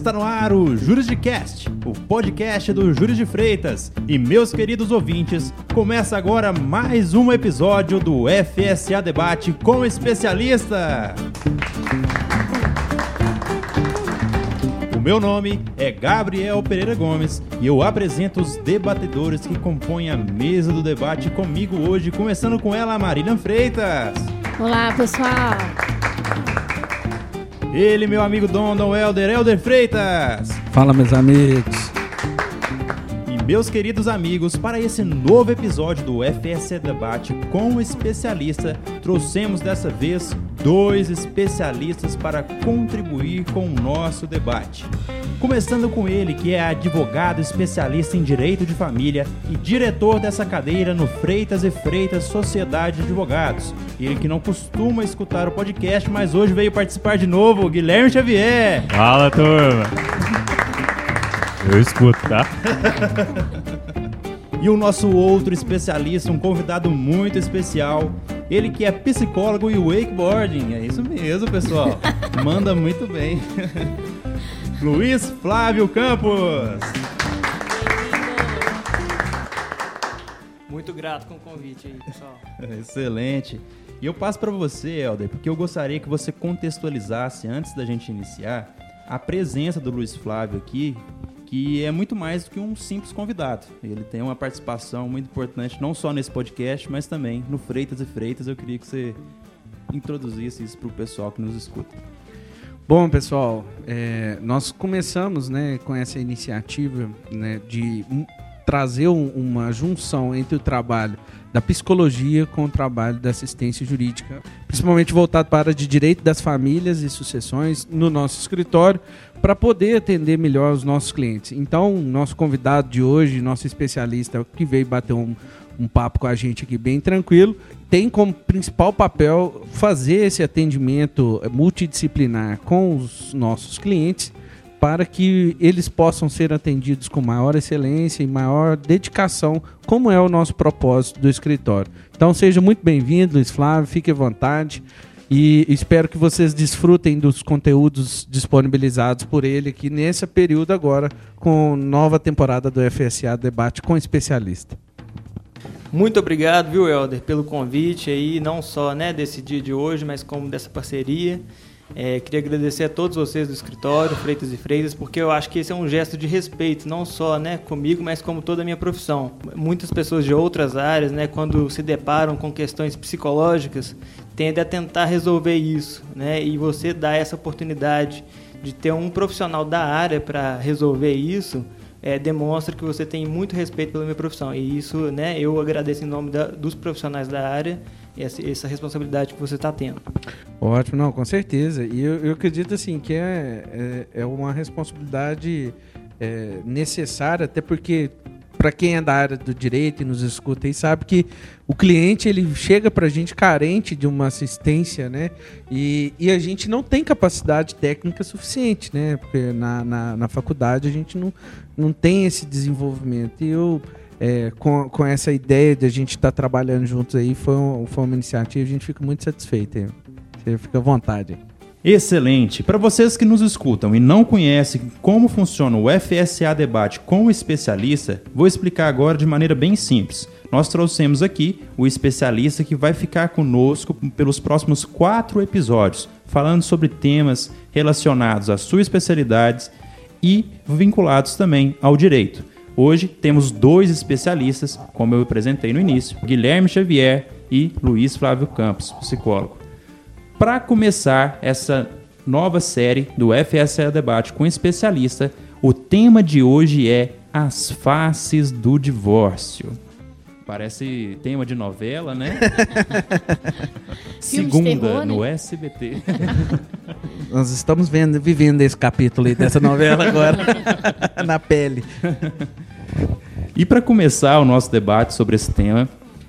Está no ar o Jurisdicast, o podcast do Júris de Freitas. E meus queridos ouvintes, começa agora mais um episódio do FSA Debate com especialista. O meu nome é Gabriel Pereira Gomes e eu apresento os debatedores que compõem a mesa do debate comigo hoje, começando com ela, Marília Freitas. Olá, pessoal. Ele, meu amigo Dom Helder, Helder Freitas. Fala, meus amigos. E meus queridos amigos, para esse novo episódio do FSC Debate com o especialista, trouxemos dessa vez dois especialistas para contribuir com o nosso debate. Começando com ele, que é advogado especialista em direito de família e diretor dessa cadeira no Freitas e Freitas Sociedade de Advogados. Ele que não costuma escutar o podcast, mas hoje veio participar de novo, Guilherme Xavier. Fala, turma. Eu escuto, tá? E o nosso outro especialista, um convidado muito especial, ele que é psicólogo e wakeboarding. É isso mesmo, pessoal. Manda muito bem. Luiz Flávio Campos. Muito grato com o convite aí, pessoal. Excelente. E eu passo para você, Helder, porque eu gostaria que você contextualizasse, antes da gente iniciar, a presença do Luiz Flávio aqui, que é muito mais do que um simples convidado. Ele tem uma participação muito importante, não só nesse podcast, mas também no Freitas e Freitas. Eu queria que você introduzisse isso para o pessoal que nos escuta. Bom, pessoal, é, nós começamos né, com essa iniciativa né, de trazer um, uma junção entre o trabalho da psicologia com o trabalho da assistência jurídica, principalmente voltado para de direito das famílias e sucessões no nosso escritório, para poder atender melhor os nossos clientes. Então, nosso convidado de hoje, nosso especialista que veio bater um, um papo com a gente aqui bem tranquilo, tem como principal papel fazer esse atendimento multidisciplinar com os nossos clientes para que eles possam ser atendidos com maior excelência e maior dedicação, como é o nosso propósito do escritório. Então seja muito bem-vindo, Luiz Flávio, fique à vontade e espero que vocês desfrutem dos conteúdos disponibilizados por ele aqui nesse período agora com nova temporada do FSA Debate com especialista. Muito obrigado, viu, Helder, pelo convite aí, não só né, desse dia de hoje, mas como dessa parceria. É, queria agradecer a todos vocês do escritório, Freitas e Freitas, porque eu acho que esse é um gesto de respeito, não só né, comigo, mas como toda a minha profissão. Muitas pessoas de outras áreas, né, quando se deparam com questões psicológicas, tendem a tentar resolver isso. Né, e você dá essa oportunidade de ter um profissional da área para resolver isso, é, demonstra que você tem muito respeito pela minha profissão. E isso né, eu agradeço em nome da, dos profissionais da área essa, essa responsabilidade que você está tendo. Ótimo, não, com certeza. E eu, eu acredito assim que é, é, é uma responsabilidade é, necessária, até porque para quem é da área do direito e nos escuta aí sabe que o cliente ele chega para a gente carente de uma assistência, né? E, e a gente não tem capacidade técnica suficiente, né? Porque na, na, na faculdade a gente não, não tem esse desenvolvimento. E eu é, com, com essa ideia de a gente estar tá trabalhando juntos aí, foi, um, foi uma iniciativa, a gente fica muito satisfeito. Aí. Você fica à vontade. Excelente! Para vocês que nos escutam e não conhecem como funciona o FSA Debate com o especialista, vou explicar agora de maneira bem simples. Nós trouxemos aqui o especialista que vai ficar conosco pelos próximos quatro episódios, falando sobre temas relacionados às suas especialidades e vinculados também ao direito. Hoje temos dois especialistas, como eu apresentei no início, Guilherme Xavier e Luiz Flávio Campos, psicólogo. Para começar essa nova série do FSA Debate com especialista, o tema de hoje é as faces do divórcio. Parece tema de novela, né? Segunda terror, no né? SBT. Nós estamos vendo, vivendo esse capítulo aí dessa novela agora na pele. E para começar o nosso debate sobre esse tema,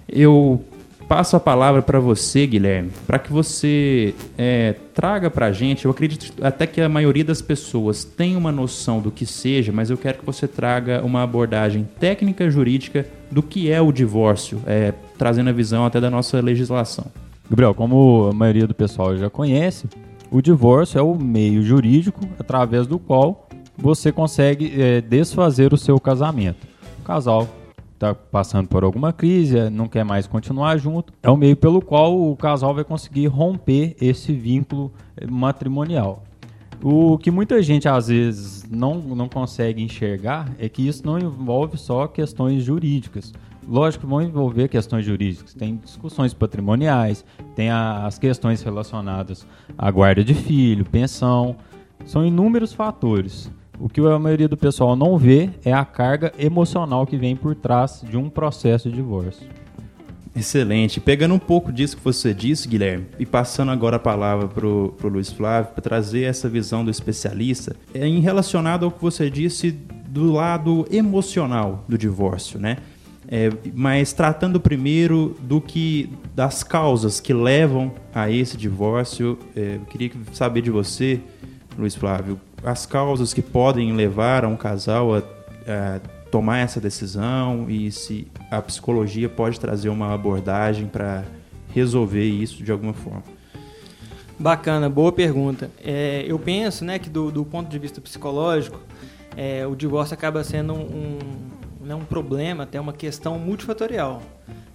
eu passo a palavra para você, Guilherme, para que você é, traga para a gente. Eu acredito até que a maioria das pessoas tem uma noção do que seja, mas eu quero que você traga uma abordagem técnica jurídica do que é o divórcio, é, trazendo a visão até da nossa legislação. Gabriel, como a maioria do pessoal já conhece, o divórcio é o meio jurídico através do qual você consegue é, desfazer o seu casamento. O casal está passando por alguma crise, não quer mais continuar junto, é o meio pelo qual o casal vai conseguir romper esse vínculo é, matrimonial. O que muita gente às vezes não, não consegue enxergar é que isso não envolve só questões jurídicas. Lógico vão envolver questões jurídicas, tem discussões patrimoniais, tem a, as questões relacionadas à guarda de filho, pensão, são inúmeros fatores. O que a maioria do pessoal não vê é a carga emocional que vem por trás de um processo de divórcio. Excelente. Pegando um pouco disso que você disse, Guilherme, e passando agora a palavra para o Luiz Flávio, para trazer essa visão do especialista, é em relacionado ao que você disse do lado emocional do divórcio, né? É, mas tratando primeiro do que das causas que levam a esse divórcio, é, eu queria saber de você, Luiz Flávio, as causas que podem levar a um casal a, a tomar essa decisão e se a psicologia pode trazer uma abordagem para resolver isso de alguma forma. Bacana, boa pergunta. É, eu penso né, que do, do, ponto de vista psicológico, é, o divórcio acaba sendo um, né, um problema, até uma questão multifatorial.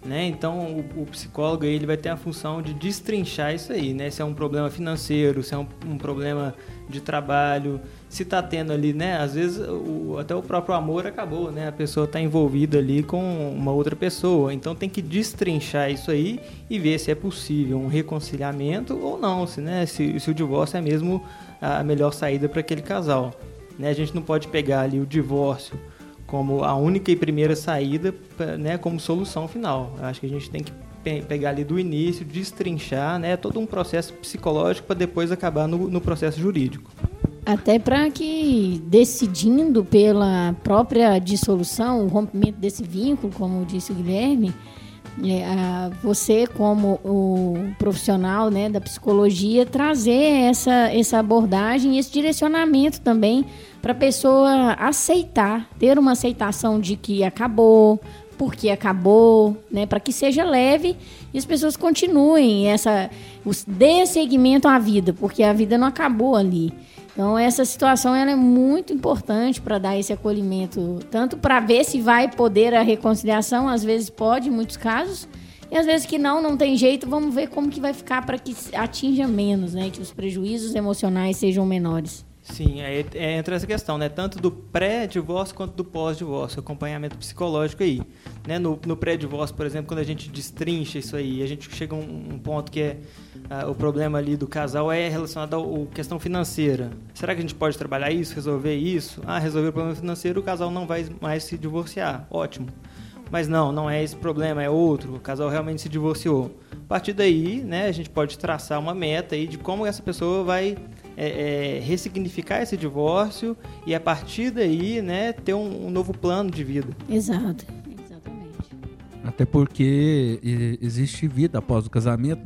Né? Então, o, o, psicólogo ele vai ter a função de destrinchar isso aí, né? Se é um problema financeiro, se é um, um problema de trabalho, se está tendo ali, né? Às vezes o, até o próprio amor acabou, né? A pessoa está envolvida ali com uma outra pessoa. Então tem que destrinchar isso aí e ver se é possível um reconciliamento ou não, se, né? se, se o divórcio é mesmo a melhor saída para aquele casal. Né? A gente não pode pegar ali o divórcio como a única e primeira saída, né, como solução final. Acho que a gente tem que pegar ali do início, destrinchar, né, todo um processo psicológico para depois acabar no, no processo jurídico. Até para que, decidindo pela própria dissolução, o rompimento desse vínculo, como disse o Guilherme, é, você como o profissional né, da psicologia trazer essa, essa abordagem, esse direcionamento também para a pessoa aceitar, ter uma aceitação de que acabou, porque acabou, né, para que seja leve e as pessoas continuem essa, dê seguimento à vida, porque a vida não acabou ali. Então essa situação ela é muito importante para dar esse acolhimento, tanto para ver se vai poder a reconciliação, às vezes pode, em muitos casos, e às vezes que não, não tem jeito, vamos ver como que vai ficar para que atinja menos, né, que os prejuízos emocionais sejam menores. Sim, aí é, entra essa questão, né? Tanto do pré-divórcio quanto do pós-divórcio, acompanhamento psicológico aí. Né? No, no pré-divórcio, por exemplo, quando a gente destrincha isso aí, a gente chega a um, um ponto que é uh, o problema ali do casal é relacionado à questão financeira. Será que a gente pode trabalhar isso, resolver isso? Ah, resolver o problema financeiro, o casal não vai mais se divorciar. Ótimo. Mas não, não é esse problema, é outro. O casal realmente se divorciou. A partir daí, né, a gente pode traçar uma meta aí de como essa pessoa vai é, é, ressignificar esse divórcio e a partir daí, né, ter um, um novo plano de vida. Exato. Até porque existe vida após o casamento.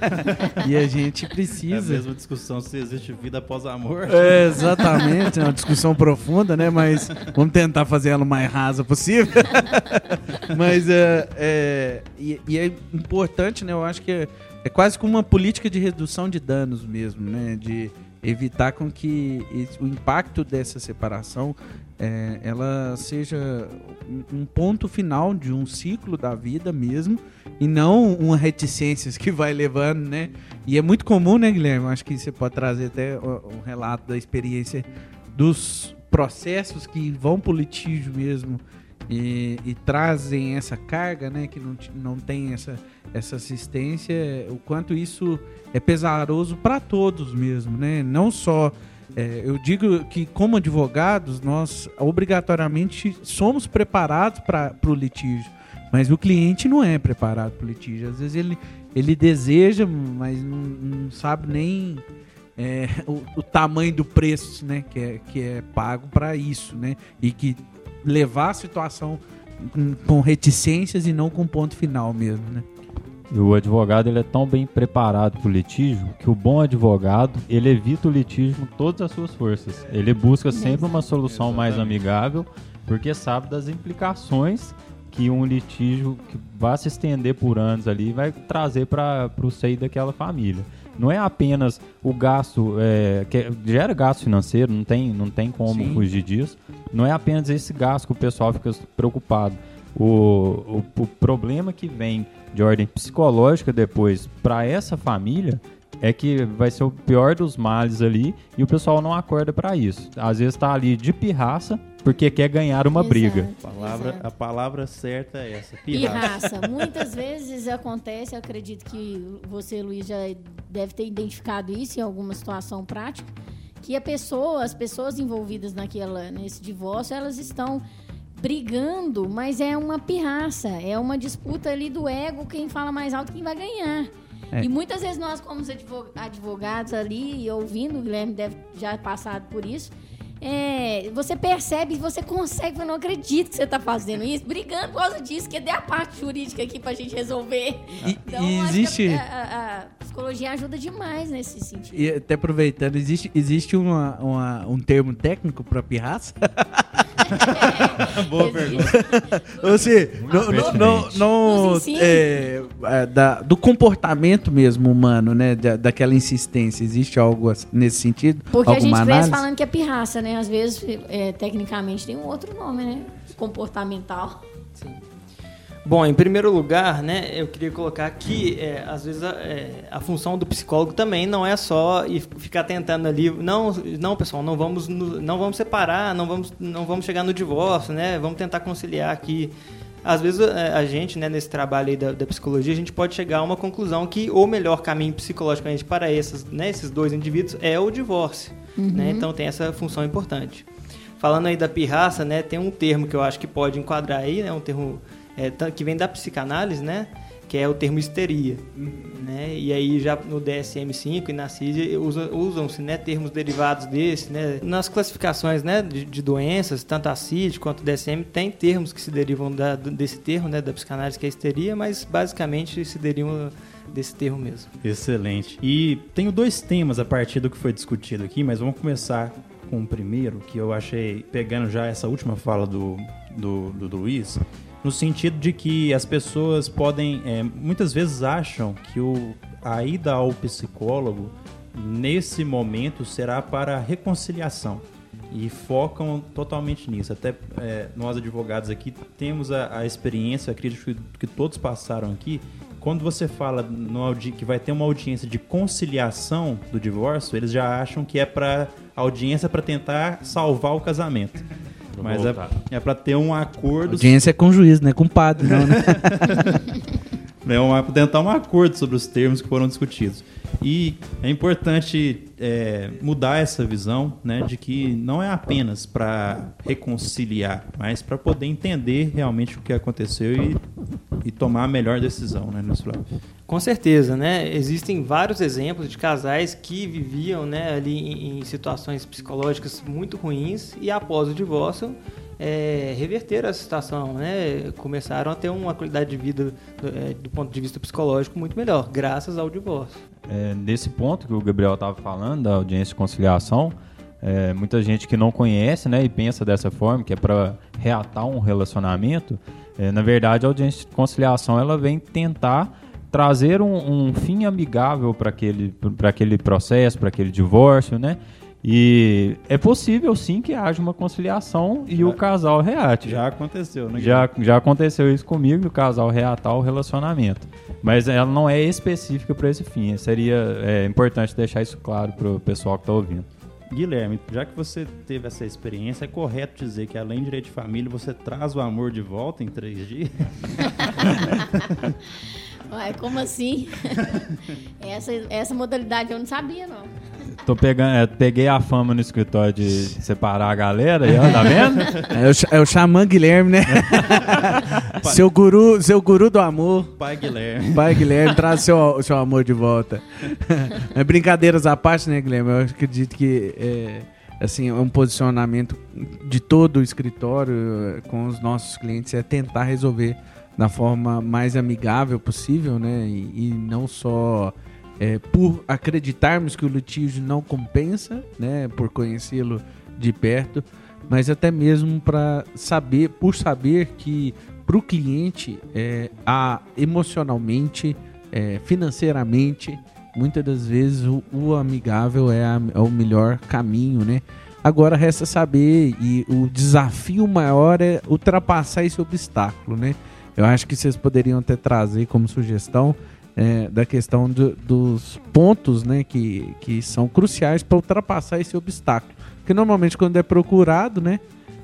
e a gente precisa. É a mesma discussão se existe vida após o amor. É, exatamente, é uma discussão profunda, né? Mas vamos tentar fazer ela o mais rasa possível. Mas é, é e, e, é importante, né? Eu acho que é, quase como uma política de redução de danos mesmo, né? De evitar com que o impacto dessa separação é, ela seja um ponto final de um ciclo da vida mesmo e não uma reticências que vai levando, né? E é muito comum, né, Guilherme? Acho que você pode trazer até um relato da experiência dos processos que vão para o litígio mesmo e, e, trazem essa carga, né? Que não, não tem essa, essa assistência, o quanto isso é pesaroso para todos mesmo, né? Não só é, eu digo que, como advogados, nós obrigatoriamente somos preparados para o litígio, mas o cliente não é preparado para o litígio. Às vezes ele, ele deseja, mas não, não sabe nem é, o, o, tamanho do preço né, que, é, que é pago para isso, né? E que levar a situação com reticências e não com ponto final mesmo, né? E o advogado ele é tão bem preparado para o litígio que o bom advogado ele evita o litígio com todas as suas forças. Ele busca sempre uma solução mais amigável porque sabe das implicações que um litígio que vai se estender por anos ali vai trazer para o seio daquela família. Não é apenas o gasto, é, que gera gasto financeiro, não tem, não tem como Sim. fugir disso. Não é apenas esse gasto que o pessoal fica preocupado. O, o, o problema que vem de ordem psicológica depois para essa família é que vai ser o pior dos males ali e o pessoal não acorda para isso. Às vezes tá ali de pirraça porque quer ganhar uma Exato, briga. A palavra, exato. a palavra certa é essa. Pirraça. Pirraça. Muitas vezes acontece, eu acredito que você, Luiz, já deve ter identificado isso em alguma situação prática, que a pessoa, as pessoas envolvidas naquela, nesse divórcio, elas estão brigando, mas é uma pirraça, é uma disputa ali do ego, quem fala mais alto, quem vai ganhar. É. E muitas vezes nós, como advo- advogados ali, ouvindo, o Guilherme deve já passado por isso, é, você percebe você consegue, eu não acredito que você está fazendo isso, brigando por causa disso, que dê a parte jurídica aqui pra gente resolver. E, Então, e existe. A, a- a psicologia ajuda demais nesse sentido. E até aproveitando, existe, existe uma, uma- um termo técnico para pirraça? Boa pergunta. Você, não, não, é, é, da- do comportamento mesmo humano, né? Da, daquela insistência. Existe algo assim- nesse sentido? Porque a gente Alguma cresce análise? falando que é pirraça, né? Às vezes, é, tecnicamente, tem um outro nome, né? Comportamental. Bom, em primeiro lugar, né, eu queria colocar que é, às vezes a, é, a função do psicólogo também não é só e ficar tentando ali, não, não pessoal, não vamos, não vamos separar, não vamos, não vamos chegar no divórcio, né, vamos tentar conciliar aqui. Às vezes é, a gente, né, nesse trabalho da, da psicologia, a gente pode chegar a uma conclusão que o melhor caminho psicologicamente para esses, né, esses dois indivíduos é o divórcio, né, então tem essa função importante. Falando aí da pirraça, né, tem um termo que eu acho que pode enquadrar aí, né, um termo é, ta- que vem da psicanálise, né, que é o termo histeria, né, e aí já no DSM-5 e na CID usa- usam-se, né, termos derivados desse, né, nas classificações, né, de, de doenças, tanto a CID quanto o DSM tem termos que se derivam da- desse termo, né, da psicanálise que é histeria, mas basicamente se derivam desse termo mesmo. Excelente. E tenho dois temas a partir do que foi discutido aqui, mas vamos começar com o primeiro, que eu achei, pegando já essa última fala do, do, do Luiz, no sentido de que as pessoas podem, é, muitas vezes acham que o, a ida ao psicólogo, nesse momento, será para reconciliação. E focam totalmente nisso. Até é, nós, advogados aqui, temos a, a experiência, acredito que, que todos passaram aqui, quando você fala no que vai ter uma audiência de conciliação do divórcio, eles já acham que é para audiência para tentar salvar o casamento. Mas é, voltar. é para ter um acordo, Audiência é com juiz, não é com padre, não, né? é uma, tentar um acordo sobre os termos que foram discutidos. E é importante é, mudar essa visão, né, de que não é apenas para reconciliar, mas para poder entender realmente o que aconteceu e, e tomar a melhor decisão, né, Flávio? Com certeza, né? Existem vários exemplos de casais que viviam né, ali em, em situações psicológicas muito ruins e após o divórcio é, reverteram a situação, né? Começaram a ter uma qualidade de vida do, é, do ponto de vista psicológico muito melhor, graças ao divórcio. É, nesse ponto que o Gabriel estava falando, da audiência de conciliação, é, muita gente que não conhece né, e pensa dessa forma, que é para reatar um relacionamento, é, na verdade a audiência de conciliação ela vem tentar trazer um, um fim amigável para aquele, pra aquele processo, para aquele divórcio, né? E é possível sim que haja uma conciliação e o casal reate. Já aconteceu, né? Já, já aconteceu isso comigo, do casal reatar o relacionamento. Mas ela não é específica para esse fim. Seria é, importante deixar isso claro para o pessoal que está ouvindo. Guilherme, já que você teve essa experiência, é correto dizer que além de direito de família, você traz o amor de volta em três dias? Ué, como assim? essa, essa modalidade eu não sabia, não. Tô pegando, é, peguei a fama no escritório de separar a galera, aí, ó, tá vendo? É o, é o Xamã Guilherme, né? seu, guru, seu guru do amor. Pai Guilherme. Pai Guilherme, traz seu, seu amor de volta. É brincadeiras à parte, né, Guilherme? Eu acredito que é, assim, é um posicionamento de todo o escritório eh, com os nossos clientes é tentar resolver da forma mais amigável possível, né? E, e não só é, por acreditarmos que o litígio não compensa, né? Por conhecê-lo de perto, mas até mesmo para saber, por saber que para o cliente, é, há emocionalmente, é, financeiramente, muitas das vezes o, o amigável é, a, é, o melhor caminho, né? Agora resta saber e o desafio maior é ultrapassar esse obstáculo, né? Eu acho que vocês poderiam até trazer como sugestão é, da questão do, dos pontos, né, que, que são cruciais para ultrapassar esse obstáculo. Porque normalmente quando é procurado, né,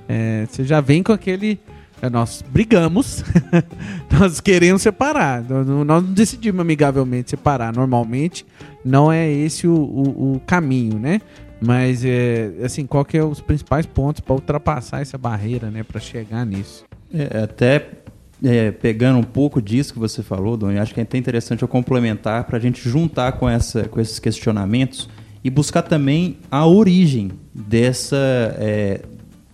é, você já vem com aquele é, nós brigamos, nós queremos separar. Nós não decidimos amigavelmente separar. Normalmente não é esse o, o, o caminho, né? Mas é assim, qual que é os principais pontos para ultrapassar essa barreira, né, para chegar nisso? É, até é, pegando um pouco disso que você falou, Dom, acho que é até interessante eu complementar para a gente juntar com, essa, com esses questionamentos e buscar também a origem dessa, é,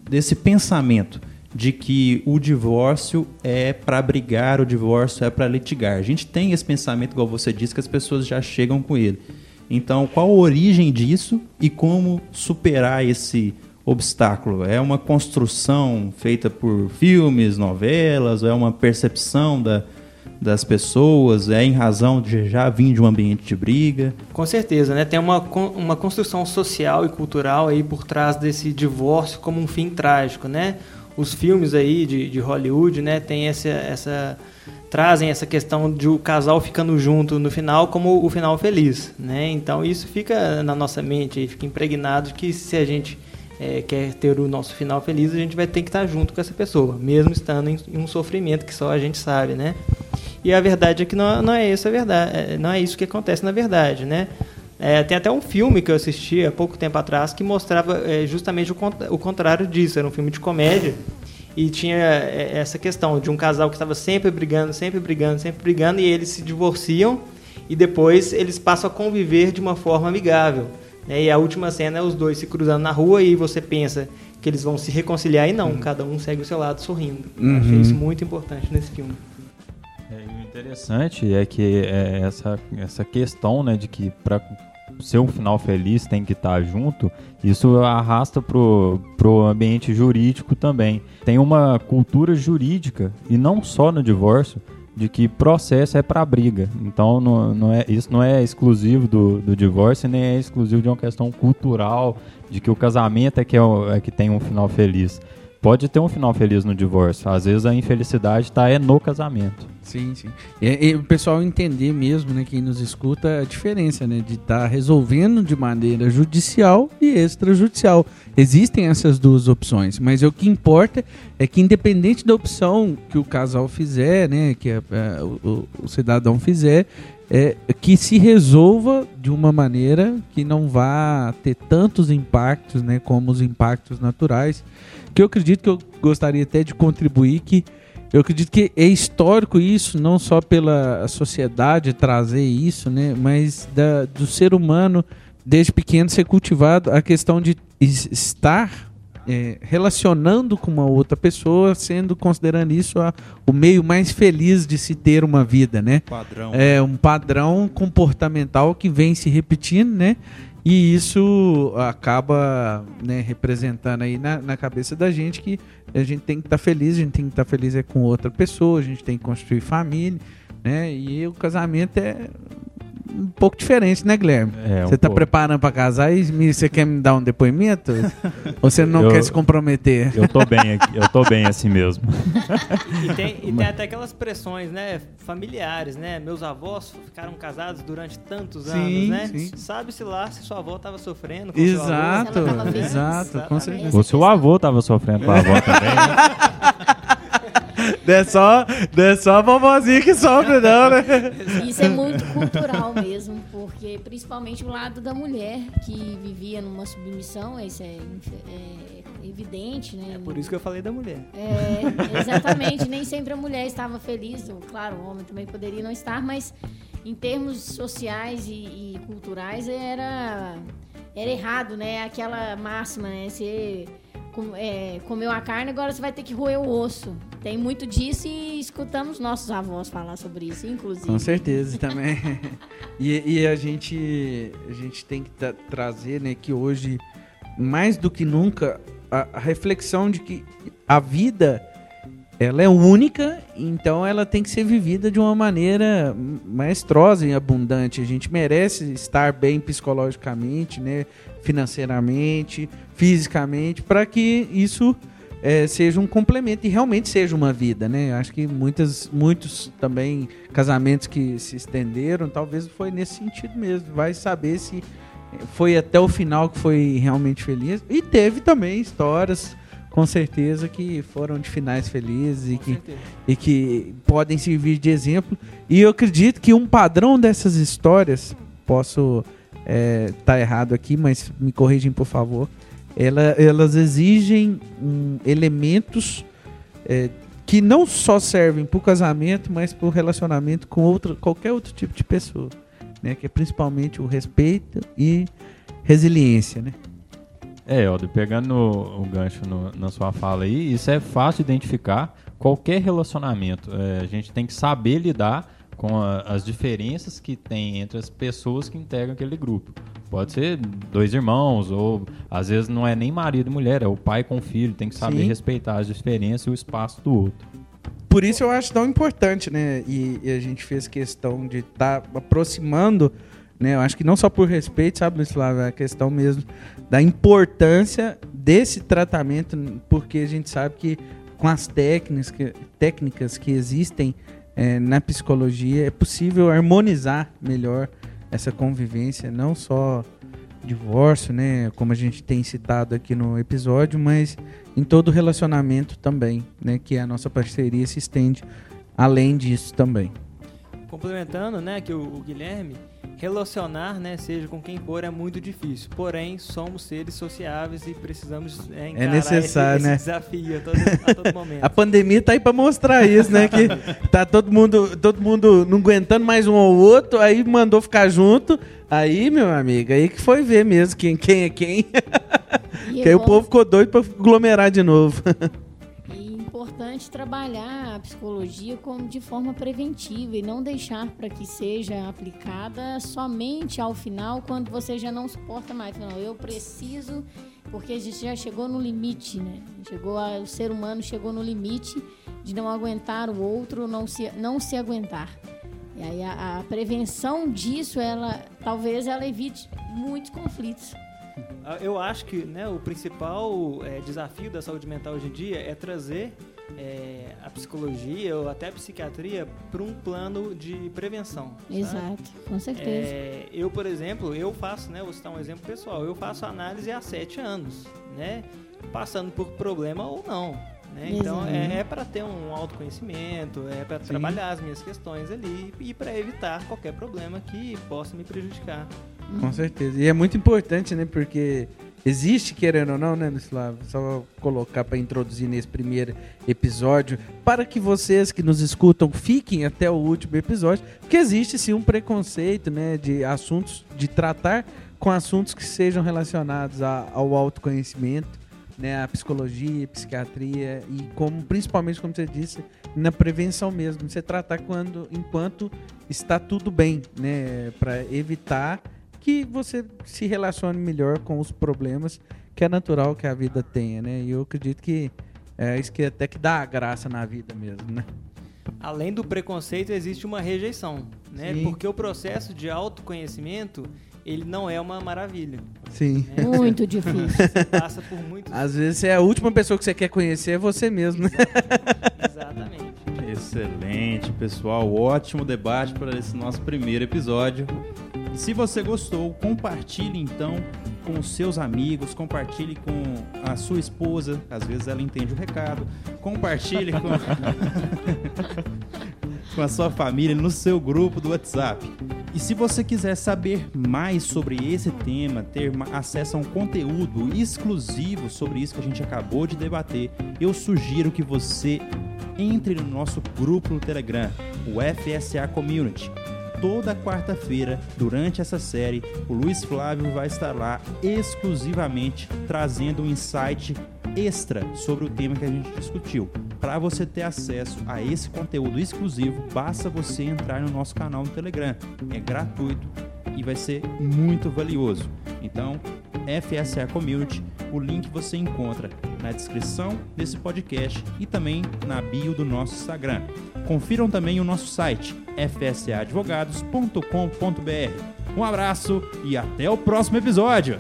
desse pensamento de que o divórcio é para brigar, o divórcio é para litigar. A gente tem esse pensamento, igual você disse, que as pessoas já chegam com ele. Então, qual a origem disso e como superar esse obstáculo? É uma construção feita por filmes, novelas, é uma percepção da, das pessoas? É em razão de já vir de um ambiente de briga? Com certeza, né? Tem uma, uma construção social e cultural aí por trás desse divórcio como um fim trágico, né? Os filmes aí de, de Hollywood, né? Tem essa, essa trazem essa questão de o casal ficando junto no final como o final feliz, né? Então isso fica na nossa mente, fica impregnado de que se a gente é, quer ter o nosso final feliz, a gente vai ter que estar junto com essa pessoa, mesmo estando em, um sofrimento que só a gente sabe, né? E a verdade é que não, não é isso a verdade, é, não é isso que acontece na verdade, né? É, tem até um filme que eu assisti há pouco tempo atrás que mostrava é, justamente o, o contrário disso. Era um filme de comédia e tinha é, essa questão de um casal que estava sempre brigando, sempre brigando, sempre brigando, e eles se divorciam e depois eles passam a conviver de uma forma amigável. Né? E a última cena é os dois se cruzando na rua e você pensa que eles vão se reconciliar e não, uhum. cada um segue o seu lado sorrindo. Uhum. Achei isso muito importante nesse filme. É, o interessante é que é essa, essa questão né, de que para ser um final feliz tem que estar junto, isso arrasta pro, pro ambiente jurídico também. Tem uma cultura jurídica, e não só no divórcio, de que processo é para briga. Então não, não é, isso não é exclusivo do, do divórcio, nem é exclusivo de uma questão cultural, de que o casamento é que, é, é que tem um final feliz. Pode ter um final feliz no divórcio, às vezes a infelicidade está é no casamento. Sim, sim. E, e, o pessoal entender mesmo, né, quem nos escuta, a diferença, né, de estar tá resolvendo de maneira judicial e extrajudicial. Existem essas duas opções, mas o que importa é que independente da opção que o casal fizer, né, que a, a, o, o, cidadão fizer, é que se resolva de uma maneira que não vá ter tantos impactos, né, como os impactos naturais. Que eu acredito que eu gostaria até de contribuir que eu acredito que é histórico isso, não só pela sociedade trazer isso, né, mas da, do ser humano desde pequeno ser cultivado a questão de estar é, relacionando com uma outra pessoa, sendo considerando isso a, o meio mais feliz de se ter uma vida, né? Padrão. É um padrão comportamental que vem se repetindo, né? E isso acaba né, representando aí na, na, cabeça da gente que a gente tem que estar tá feliz, a gente tem que estar tá feliz é com outra pessoa, a gente tem que construir família, né? E o casamento é um pouco diferente, né, Guilherme? É, um você está preparando para casar e você quer me dar um depoimento? Ou você não eu, quer se comprometer? Eu tô bem aqui, eu tô bem assim mesmo. e, tem, e tem, até aquelas pressões, né, familiares, né? Meus avós ficaram casados durante tantos sim, anos, né? Sabe-se lá se sua avó estava sofrendo com Exato, seu avô. Exato, com certeza. Ou se o avô estava sofrendo com a avó também, né? Não é só, não é só a vovozinha que sofre, não, né? Isso é muito cultural mesmo, porque principalmente o lado da mulher que vivia numa submissão, isso é, é evidente, né? É por isso que eu falei da mulher. É, exatamente, nem sempre a mulher estava feliz, claro, o homem também poderia não estar, mas em termos sociais e, e culturais era, era errado, né? Aquela máxima, né? Você com, é, comeu a carne, agora você vai ter que roer o osso. Tem muito disso e escutamos nossos avós falar sobre isso, inclusive. Com certeza também. e, e, a gente a gente tem que trazer, né, que hoje mais do que nunca a, a reflexão de que a vida ela é única, então ela tem que ser vivida de uma maneira maestrosa e abundante. A gente merece estar bem psicologicamente, né, financeiramente, fisicamente, para que isso é, seja um complemento e realmente seja uma vida, né? Acho que muitas, muitos também casamentos que se estenderam, talvez foi nesse sentido mesmo. Vai saber se foi até o final que foi realmente feliz. E teve também histórias, com certeza, que foram de finais felizes e que, e que podem servir de exemplo. E eu acredito que um padrão dessas histórias, posso estar é, tá errado aqui, mas me corrigem por favor ela, elas exigem um, elementos é, que não só servem para o casamento, mas para o relacionamento com qualquer outro tipo de pessoa, né? Que é principalmente o respeito e resiliência, né? É, Elder, pegando o gancho no, na sua fala aí, isso é fácil de identificar. Qualquer relacionamento, é, a gente tem que saber lidar com a, as diferenças que tem entre as pessoas que integram aquele grupo. Pode ser dois irmãos, ou às vezes não é nem marido e mulher, é o pai com o filho, tem que saber Sim. respeitar as diferenças e o espaço do outro. Por isso eu acho tão importante, né? E, e a gente fez questão de estar tá aproximando, né? Eu acho que não só por respeito, sabe, Luiz Flávio? É a questão mesmo da importância desse tratamento, porque a gente sabe que com as técnicas, técnicas que existem é, na psicologia é possível harmonizar melhor essa convivência, não só divórcio, né, como a gente tem citado aqui no episódio, mas em todo relacionamento também, né, que a nossa parceria se estende além disso também. Complementando, né, que o, o Guilherme relacionar, né, seja com quem for, é muito difícil. Porém, somos seres sociáveis e precisamos é, é necessário, esse, né? esse desafio a todo, a todo momento. a pandemia tá aí para mostrar isso, né? que tá todo mundo, todo mundo não aguentando mais um ao outro, aí mandou ficar junto. Aí, meu amigo, aí que foi ver mesmo quem, quem é quem. que aí o povo ficou doido para aglomerar de novo importante trabalhar a psicologia como de forma preventiva e não deixar para que seja aplicada somente ao final, quando você já não suporta mais. Não, eu preciso, porque a gente já chegou no limite, né? Chegou a, o ser humano chegou no limite de não aguentar o outro, não se, não se aguentar. E aí a, a prevenção disso, ela talvez ela evite muitos conflitos. Ah, eu acho que né, o principal é, desafio da saúde mental hoje em dia é trazer é, a psicologia ou até a psiquiatria para um plano de prevenção. Exato, sabe? com certeza. É, eu, por exemplo, eu faço, né, vou citar um exemplo pessoal, eu faço análise há sete anos, né, passando por problema ou não. Né? Então é, é para ter um autoconhecimento, é para trabalhar as minhas questões ali e para evitar qualquer problema que possa me prejudicar. Com certeza. E é muito importante, né? Porque existe, querendo ou não, né, Lucislavo? Só colocar para introduzir nesse primeiro episódio, para que vocês que nos escutam fiquem até o último episódio, porque existe sim um preconceito, né, de assuntos, de tratar com assuntos que sejam relacionados a, ao autoconhecimento, né, a psicologia, a psiquiatria e como, principalmente, como você disse, na prevenção mesmo, você tratar quando, enquanto está tudo bem, né, para evitar que você se relacione melhor com os problemas que é natural que a vida tenha, né? E eu acredito que é isso que até que dá a graça na vida mesmo, né? Além do preconceito, existe uma rejeição, né? Sim. Porque o processo de autoconhecimento, ele não é uma maravilha. Sim. Né? Muito difícil. Você passa por muito Às vezes é a última pessoa que você quer conhecer é você mesmo, né? Exatamente. Excelente, pessoal. Ótimo debate para esse nosso primeiro episódio. Se você gostou, compartilhe então com os seus amigos, compartilhe com a sua esposa, às vezes ela entende o recado. Compartilhe com, com a sua família no seu grupo do WhatsApp. E se você quiser saber mais sobre esse tema, ter acesso a um conteúdo exclusivo sobre isso que a gente acabou de debater, eu sugiro que você entre no nosso grupo no Telegram, o FSA Community toda quarta-feira, durante essa série, o Luiz Flávio vai estar lá exclusivamente trazendo um insight extra sobre o tema que a gente discutiu. Para você ter acesso a esse conteúdo exclusivo, basta você entrar no nosso canal no Telegram. É gratuito e vai ser muito valioso. Então, FSA Community, o link você encontra na descrição desse podcast e também na bio do nosso Instagram. Confiram também o nosso site fsaadvogados.com.br. Um abraço e até o próximo episódio!